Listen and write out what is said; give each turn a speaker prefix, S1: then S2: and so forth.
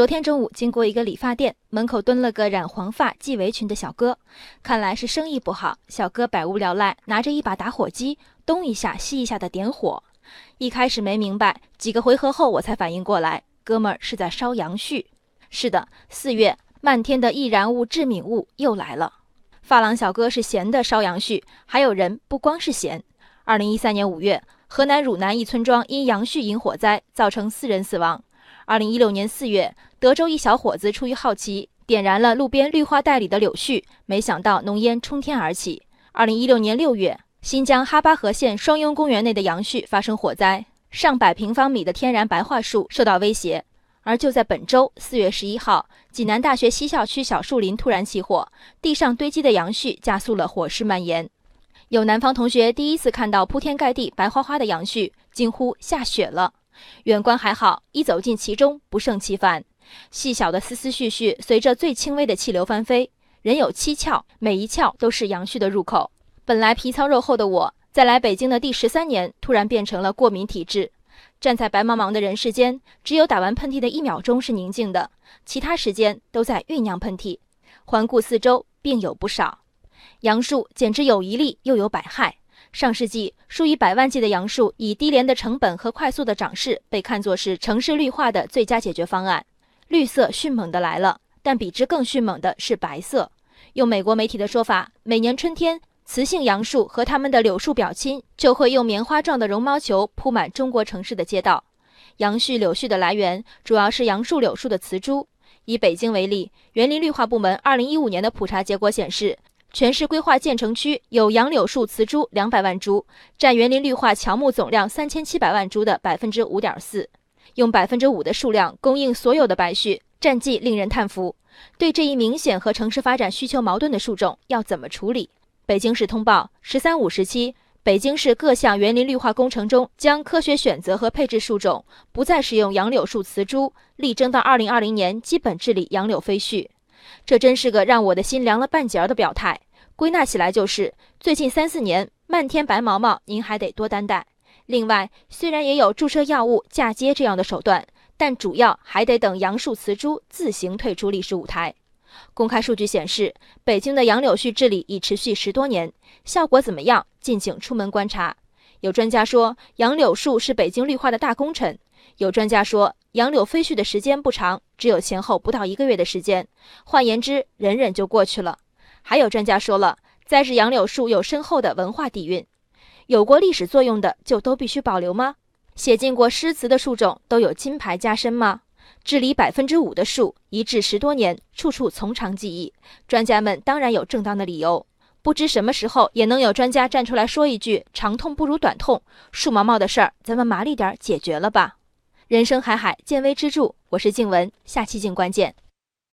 S1: 昨天中午经过一个理发店，门口蹲了个染黄发系围裙的小哥，看来是生意不好。小哥百无聊赖，拿着一把打火机，东一下西一下的点火。一开始没明白，几个回合后我才反应过来，哥们儿是在烧杨絮。是的，四月漫天的易燃物、致敏物又来了。发廊小哥是闲的烧杨絮，还有人不光是闲。二零一三年五月。河南汝南一村庄因杨絮引火灾，造成四人死亡。二零一六年四月，德州一小伙子出于好奇，点燃了路边绿化带里的柳絮，没想到浓烟冲天而起。二零一六年六月，新疆哈巴河县双拥公园内的杨絮发生火灾，上百平方米的天然白桦树受到威胁。而就在本周四月十一号，济南大学西校区小树林突然起火，地上堆积的杨絮加速了火势蔓延。有南方同学第一次看到铺天盖地白花花的杨絮，惊呼下雪了。远观还好，一走进其中不胜其烦。细小的丝丝絮絮随着最轻微的气流翻飞。人有七窍，每一窍都是杨絮的入口。本来皮糙肉厚的我，在来北京的第十三年，突然变成了过敏体质。站在白茫茫的人世间，只有打完喷嚏的一秒钟是宁静的，其他时间都在酝酿喷嚏。环顾四周，病有不少。杨树简直有一利又有百害。上世纪，数以百万计的杨树以低廉的成本和快速的长势，被看作是城市绿化的最佳解决方案。绿色迅猛的来了，但比之更迅猛的是白色。用美国媒体的说法，每年春天，雌性杨树和它们的柳树表亲就会用棉花状的绒毛球铺满中国城市的街道。杨絮、柳絮的来源主要是杨树、柳树的雌株。以北京为例，园林绿化部门2015年的普查结果显示。全市规划建成区有杨柳树雌株两百万株，占园林绿化乔木总量三千七百万株的百分之五点四，用百分之五的数量供应所有的白絮，战绩令人叹服。对这一明显和城市发展需求矛盾的树种，要怎么处理？北京市通报：“十三五”时期，北京市各项园林绿化工程中将科学选择和配置树种，不再使用杨柳树雌株，力争到二零二零年基本治理杨柳飞絮。这真是个让我的心凉了半截儿的表态。归纳起来就是，最近三四年漫天白毛毛，您还得多担待。另外，虽然也有注射药物、嫁接这样的手段，但主要还得等杨树雌株自行退出历史舞台。公开数据显示，北京的杨柳絮治理已持续十多年，效果怎么样？敬请出门观察。有专家说，杨柳树是北京绿化的大功臣；有专家说，杨柳飞絮的时间不长。只有前后不到一个月的时间，换言之，忍忍就过去了。还有专家说了，栽植杨柳树有深厚的文化底蕴，有过历史作用的就都必须保留吗？写进过诗词的树种都有金牌加身吗？治理百分之五的树，一治十多年，处处从长计议，专家们当然有正当的理由。不知什么时候也能有专家站出来说一句“长痛不如短痛”，树毛毛的事儿，咱们麻利点解决了吧。人生海海，见微知著。我是静文，下期静观见。